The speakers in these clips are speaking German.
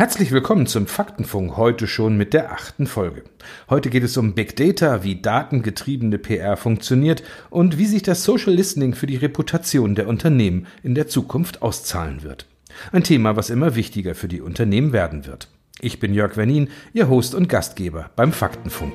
Herzlich willkommen zum Faktenfunk, heute schon mit der achten Folge. Heute geht es um Big Data, wie datengetriebene PR funktioniert und wie sich das Social Listening für die Reputation der Unternehmen in der Zukunft auszahlen wird. Ein Thema, was immer wichtiger für die Unternehmen werden wird. Ich bin Jörg Wernin, Ihr Host und Gastgeber beim Faktenfunk.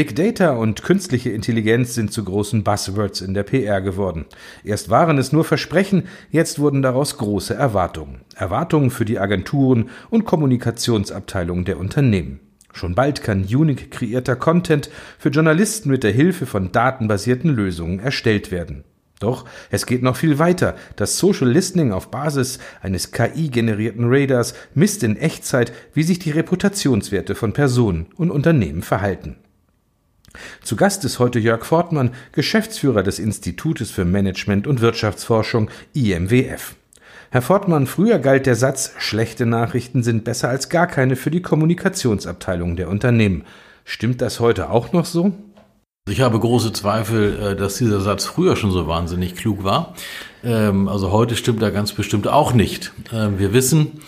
Big Data und künstliche Intelligenz sind zu großen Buzzwords in der PR geworden. Erst waren es nur Versprechen, jetzt wurden daraus große Erwartungen. Erwartungen für die Agenturen und Kommunikationsabteilungen der Unternehmen. Schon bald kann unique kreierter Content für Journalisten mit der Hilfe von datenbasierten Lösungen erstellt werden. Doch es geht noch viel weiter. Das Social Listening auf Basis eines KI-generierten Radars misst in Echtzeit, wie sich die Reputationswerte von Personen und Unternehmen verhalten. Zu Gast ist heute Jörg Fortmann, Geschäftsführer des Institutes für Management und Wirtschaftsforschung IMWF. Herr Fortmann, früher galt der Satz, schlechte Nachrichten sind besser als gar keine für die Kommunikationsabteilung der Unternehmen. Stimmt das heute auch noch so? Ich habe große Zweifel, äh, dass dieser Satz früher schon so wahnsinnig klug war. Ähm, also heute stimmt er ganz bestimmt auch nicht. Ähm, wir wissen,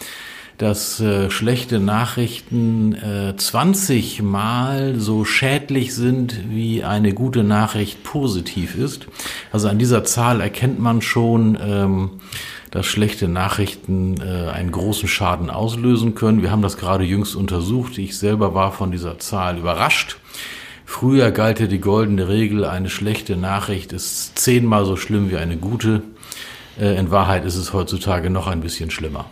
dass äh, schlechte Nachrichten äh, 20 Mal so schädlich sind, wie eine gute Nachricht positiv ist. Also an dieser Zahl erkennt man schon, ähm, dass schlechte Nachrichten äh, einen großen Schaden auslösen können. Wir haben das gerade jüngst untersucht. Ich selber war von dieser Zahl überrascht. Früher galt ja die goldene Regel, eine schlechte Nachricht ist zehnmal so schlimm wie eine gute. Äh, in Wahrheit ist es heutzutage noch ein bisschen schlimmer.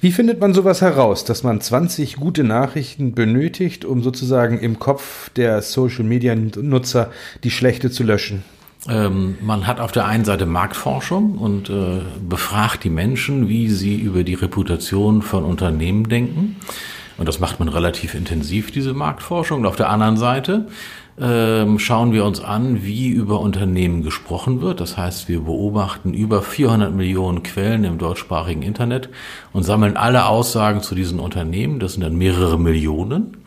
Wie findet man sowas heraus, dass man 20 gute Nachrichten benötigt, um sozusagen im Kopf der Social-Media-Nutzer die schlechte zu löschen? Ähm, man hat auf der einen Seite Marktforschung und äh, befragt die Menschen, wie sie über die Reputation von Unternehmen denken. Und das macht man relativ intensiv, diese Marktforschung. Und auf der anderen Seite ähm, schauen wir uns an, wie über Unternehmen gesprochen wird. Das heißt, wir beobachten über 400 Millionen Quellen im deutschsprachigen Internet und sammeln alle Aussagen zu diesen Unternehmen. Das sind dann mehrere Millionen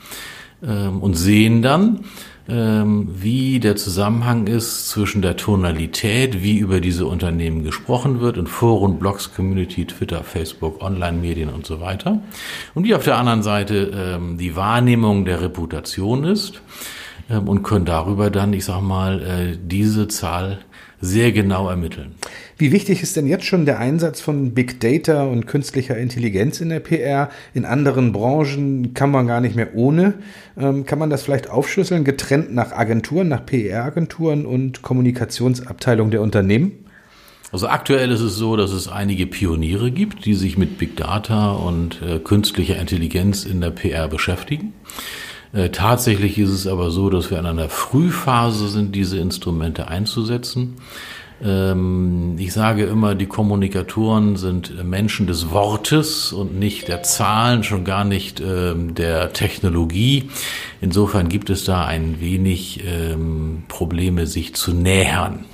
ähm, und sehen dann, ähm, wie der Zusammenhang ist zwischen der Tonalität, wie über diese Unternehmen gesprochen wird in Foren, Blogs, Community, Twitter, Facebook, Online-Medien und so weiter. Und wie auf der anderen Seite die Wahrnehmung der Reputation ist. Ähm, und können darüber dann, ich sag mal, äh, diese Zahl sehr genau ermitteln. Wie wichtig ist denn jetzt schon der Einsatz von Big Data und künstlicher Intelligenz in der PR? In anderen Branchen kann man gar nicht mehr ohne. Ähm, kann man das vielleicht aufschlüsseln, getrennt nach Agenturen, nach PR-Agenturen und Kommunikationsabteilung der Unternehmen? Also aktuell ist es so, dass es einige Pioniere gibt, die sich mit Big Data und äh, künstlicher Intelligenz in der PR beschäftigen. Äh, tatsächlich ist es aber so, dass wir in einer Frühphase sind, diese Instrumente einzusetzen. Ähm, ich sage immer, die Kommunikatoren sind Menschen des Wortes und nicht der Zahlen, schon gar nicht ähm, der Technologie. Insofern gibt es da ein wenig ähm, Probleme, sich zu nähern.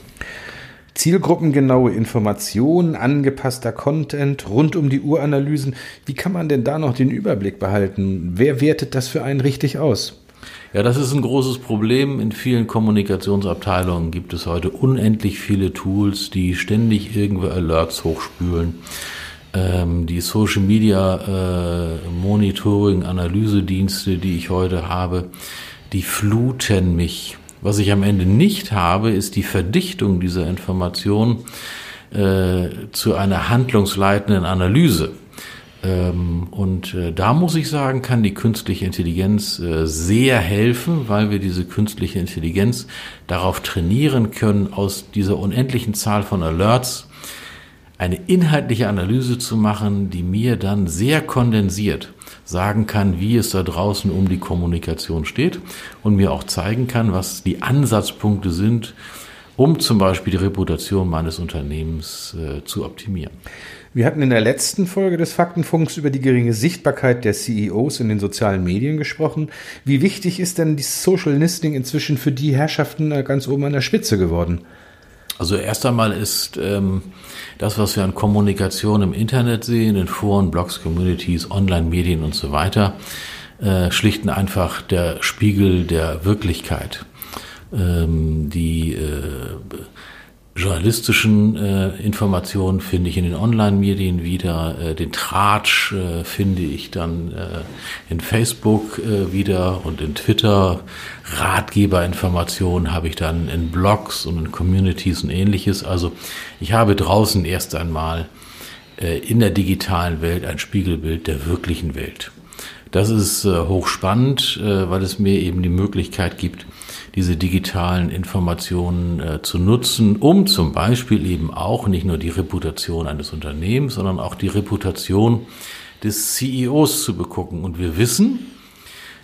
Zielgruppengenaue Informationen, angepasster Content, rund um die Uhranalysen. Wie kann man denn da noch den Überblick behalten? Wer wertet das für einen richtig aus? Ja, das ist ein großes Problem. In vielen Kommunikationsabteilungen gibt es heute unendlich viele Tools, die ständig irgendwo Alerts hochspülen. Ähm, die Social Media äh, Monitoring, Analysedienste, die ich heute habe, die fluten mich was ich am Ende nicht habe, ist die Verdichtung dieser Information äh, zu einer handlungsleitenden Analyse. Ähm, und äh, da muss ich sagen, kann die künstliche Intelligenz äh, sehr helfen, weil wir diese künstliche Intelligenz darauf trainieren können, aus dieser unendlichen Zahl von Alerts eine inhaltliche Analyse zu machen, die mir dann sehr kondensiert sagen kann, wie es da draußen um die Kommunikation steht und mir auch zeigen kann, was die Ansatzpunkte sind, um zum Beispiel die Reputation meines Unternehmens äh, zu optimieren. Wir hatten in der letzten Folge des Faktenfunks über die geringe Sichtbarkeit der CEOs in den sozialen Medien gesprochen. Wie wichtig ist denn die Social Listening inzwischen für die Herrschaften äh, ganz oben an der Spitze geworden? Also erst einmal ist ähm, das, was wir an Kommunikation im Internet sehen, in Foren, Blogs, Communities, Online-Medien und so weiter, äh, schlicht und einfach der Spiegel der Wirklichkeit. Ähm, die äh, journalistischen äh, Informationen finde ich in den Online-Medien wieder, äh, den Tratsch äh, finde ich dann äh, in Facebook äh, wieder und in Twitter. Ratgeberinformationen habe ich dann in Blogs und in Communities und ähnliches. Also ich habe draußen erst einmal äh, in der digitalen Welt ein Spiegelbild der wirklichen Welt. Das ist äh, hochspannend, äh, weil es mir eben die Möglichkeit gibt, diese digitalen Informationen äh, zu nutzen, um zum Beispiel eben auch nicht nur die Reputation eines Unternehmens, sondern auch die Reputation des CEOs zu begucken. Und wir wissen,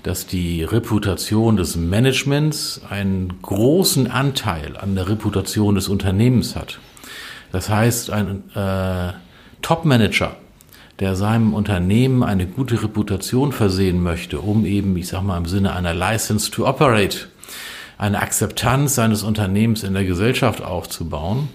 dass die Reputation des Managements einen großen Anteil an der Reputation des Unternehmens hat. Das heißt, ein äh, Top-Manager, der seinem Unternehmen eine gute Reputation versehen möchte, um eben, ich sag mal, im Sinne einer License to Operate eine Akzeptanz seines Unternehmens in der Gesellschaft aufzubauen.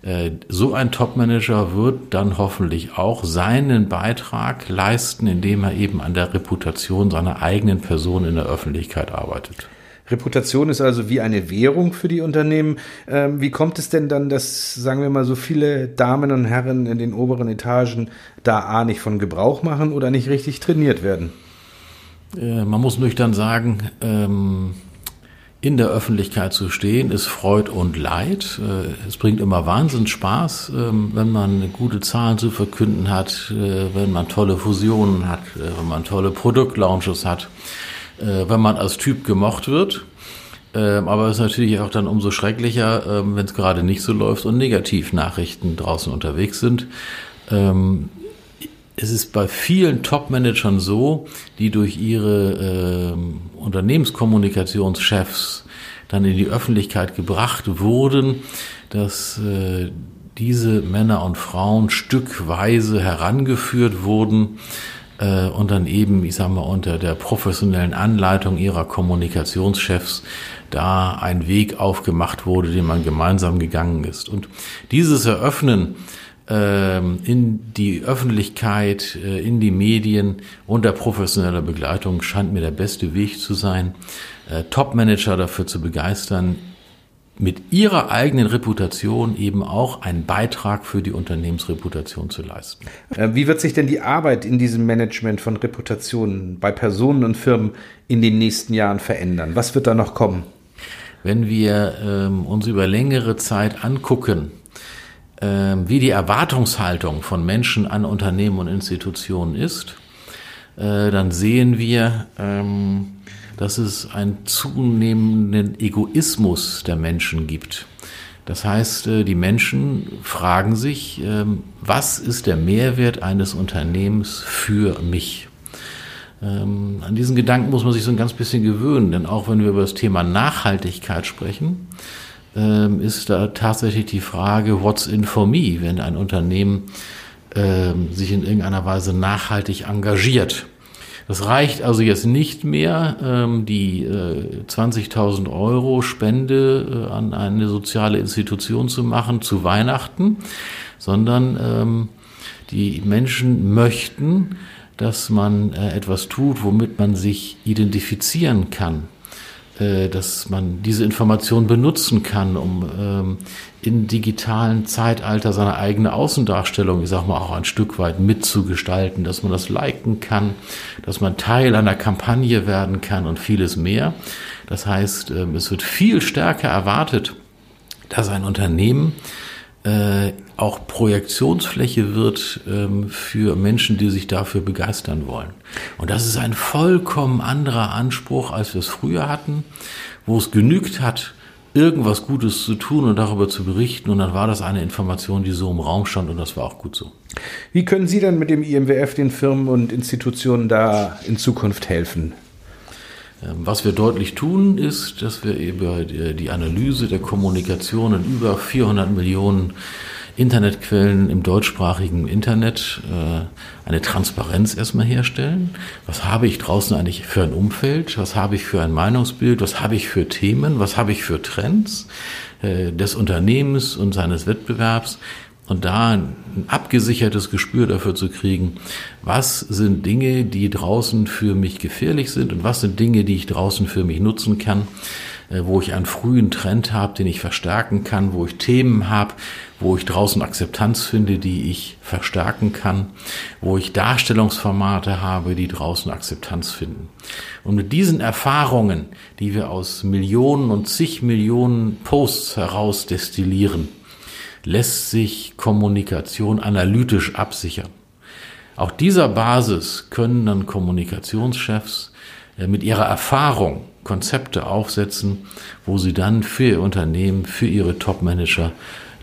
Äh, so ein Topmanager wird dann hoffentlich auch seinen Beitrag leisten, indem er eben an der Reputation seiner eigenen Person in der Öffentlichkeit arbeitet. Reputation ist also wie eine Währung für die Unternehmen. Ähm, wie kommt es denn dann, dass, sagen wir mal, so viele Damen und Herren in den oberen Etagen da A nicht von Gebrauch machen oder nicht richtig trainiert werden? Äh, man muss nüchtern sagen, ähm, in der Öffentlichkeit zu stehen, ist Freud und Leid. Äh, es bringt immer Wahnsinn Spaß, ähm, wenn man gute Zahlen zu verkünden hat, äh, wenn man tolle Fusionen hat, äh, wenn man tolle Produktlaunches hat, wenn man als Typ gemocht wird. Ähm, aber es ist natürlich auch dann umso schrecklicher, ähm, wenn es gerade nicht so läuft und Negativnachrichten draußen unterwegs sind es ist bei vielen Top-Managern so, die durch ihre äh, Unternehmenskommunikationschefs dann in die Öffentlichkeit gebracht wurden, dass äh, diese Männer und Frauen stückweise herangeführt wurden äh, und dann eben, ich sage mal, unter der professionellen Anleitung ihrer Kommunikationschefs da ein Weg aufgemacht wurde, den man gemeinsam gegangen ist. Und dieses Eröffnen in die Öffentlichkeit, äh, in die Medien unter professioneller Begleitung scheint mir der beste Weg zu sein, äh, Top-Manager dafür zu begeistern, mit ihrer eigenen Reputation eben auch einen Beitrag für die Unternehmensreputation zu leisten. Äh, wie wird sich denn die Arbeit in diesem Management von Reputationen bei Personen und Firmen in den nächsten Jahren verändern? Was wird da noch kommen? Wenn wir ähm, uns über längere Zeit angucken, ähm, wie die Erwartungshaltung von Menschen an Unternehmen und Institutionen ist, äh, dann sehen wir, ähm, dass es einen zunehmenden Egoismus der Menschen gibt. Das heißt, äh, die Menschen fragen sich, ähm, was ist der Mehrwert eines Unternehmens für mich? An diesen Gedanken muss man sich so ein ganz bisschen gewöhnen, denn auch wenn wir über das Thema Nachhaltigkeit sprechen, ähm, ist da tatsächlich die Frage, what's in for me, wenn ein Unternehmen ähm, sich in irgendeiner Weise nachhaltig engagiert. Das reicht also jetzt nicht mehr, ähm, die äh, 20.000 Euro Spende äh, an eine soziale Institution zu machen zu Weihnachten, sondern ähm, die Menschen möchten, dass man äh, etwas tut, womit man sich identifizieren kann dass man diese Information benutzen kann, um ähm, im digitalen Zeitalter seine eigene Außendarstellung, ich sag mal, auch ein Stück weit mitzugestalten, dass man das liken kann, dass man Teil einer Kampagne werden kann und vieles mehr. Das heißt, ähm, es wird viel stärker erwartet, dass ein Unternehmen äh, auch Projektionsfläche wird ähm, für Menschen, die sich dafür begeistern wollen. Und das ist ein vollkommen anderer Anspruch, als wir es früher hatten, wo es genügt hat, irgendwas Gutes zu tun und darüber zu berichten. Und dann war das eine Information, die so im Raum stand und das war auch gut so. Wie können Sie denn mit dem IMWF den Firmen und Institutionen da in Zukunft helfen? Ähm, was wir deutlich tun, ist, dass wir über die Analyse der Kommunikation in über 400 Millionen Internetquellen im deutschsprachigen Internet äh, eine Transparenz erstmal herstellen. Was habe ich draußen eigentlich für ein Umfeld? Was habe ich für ein Meinungsbild? Was habe ich für Themen? Was habe ich für Trends äh, des Unternehmens und seines Wettbewerbs? Und da ein abgesichertes Gespür dafür zu kriegen, was sind Dinge, die draußen für mich gefährlich sind und was sind Dinge, die ich draußen für mich nutzen kann äh, wo ich einen frühen Trend habe, den ich verstärken kann, wo ich Themen habe, wo ich draußen Akzeptanz finde, die ich verstärken kann, wo ich Darstellungsformate habe, die draußen Akzeptanz finden. Und mit diesen Erfahrungen, die wir aus Millionen und zig Millionen Posts heraus destillieren, lässt sich Kommunikation analytisch absichern. Auf dieser Basis können dann Kommunikationschefs äh, mit ihrer Erfahrung Konzepte aufsetzen, wo sie dann für ihr Unternehmen, für ihre Top-Manager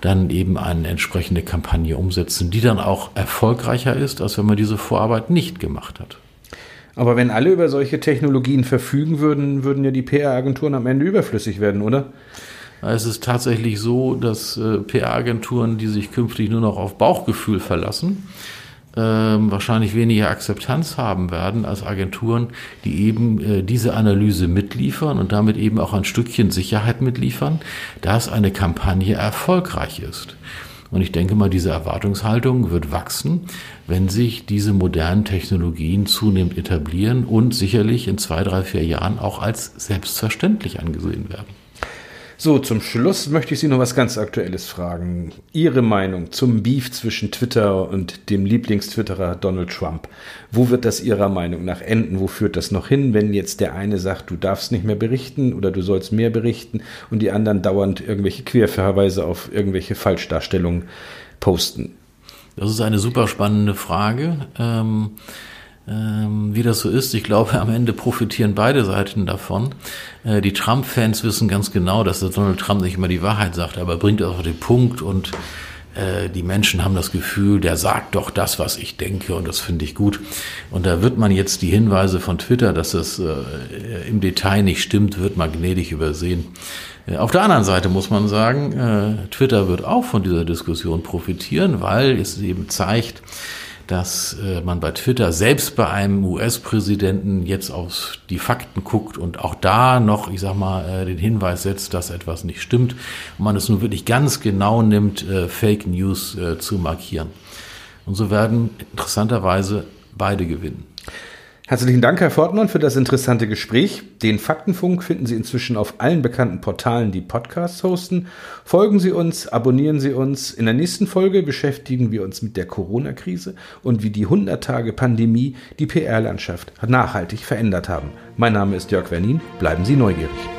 dann eben eine entsprechende Kampagne umsetzen, die dann auch erfolgreicher ist, als wenn man diese Vorarbeit nicht gemacht hat. Aber wenn alle über solche Technologien verfügen würden, würden ja die PR-Agenturen am Ende überflüssig werden, oder? Es ist tatsächlich so, dass äh, PR-Agenturen, die sich künftig nur noch auf Bauchgefühl verlassen, ähm, wahrscheinlich weniger Akzeptanz haben werden als Agenturen, die eben äh, diese Analyse mitliefern und damit eben auch ein Stückchen Sicherheit mitliefern, dass eine Kampagne erfolgreich ist. Und ich denke mal, diese Erwartungshaltung wird wachsen, wenn sich diese modernen Technologien zunehmend etablieren und sicherlich in zwei, drei, vier Jahren auch als selbstverständlich angesehen werden. So, zum Schluss möchte ich Sie noch was ganz Aktuelles fragen. Ihre Meinung zum Beef zwischen Twitter und dem Lieblingstwitterer Donald Trump. Wo wird das Ihrer Meinung nach enden? Wo führt das noch hin, wenn jetzt der eine sagt, du darfst nicht mehr berichten oder du sollst mehr berichten und die anderen dauernd irgendwelche Querverweise auf irgendwelche Falschdarstellungen posten? Das ist eine super spannende Frage. Ähm ähm, wie das so ist. Ich glaube, am Ende profitieren beide Seiten davon. Äh, die Trump-Fans wissen ganz genau, dass der Donald Trump nicht immer die Wahrheit sagt, aber er bringt auf den Punkt und äh, die Menschen haben das Gefühl, der sagt doch das, was ich denke und das finde ich gut. Und da wird man jetzt die Hinweise von Twitter, dass es äh, im Detail nicht stimmt, wird man gnädig übersehen. Äh, auf der anderen Seite muss man sagen, äh, Twitter wird auch von dieser Diskussion profitieren, weil es eben zeigt, dass äh, man bei Twitter selbst bei einem US-Präsidenten jetzt auf die Fakten guckt und auch da noch, ich sag mal, äh, den Hinweis setzt, dass etwas nicht stimmt und man es nur wirklich ganz genau nimmt, äh, Fake News äh, zu markieren. Und so werden interessanterweise beide gewinnen. Herzlichen Dank, Herr Fortmann, für das interessante Gespräch. Den Faktenfunk finden Sie inzwischen auf allen bekannten Portalen, die Podcasts hosten. Folgen Sie uns, abonnieren Sie uns. In der nächsten Folge beschäftigen wir uns mit der Corona-Krise und wie die 100 Tage Pandemie die PR-Landschaft nachhaltig verändert haben. Mein Name ist Jörg Wernin. Bleiben Sie neugierig.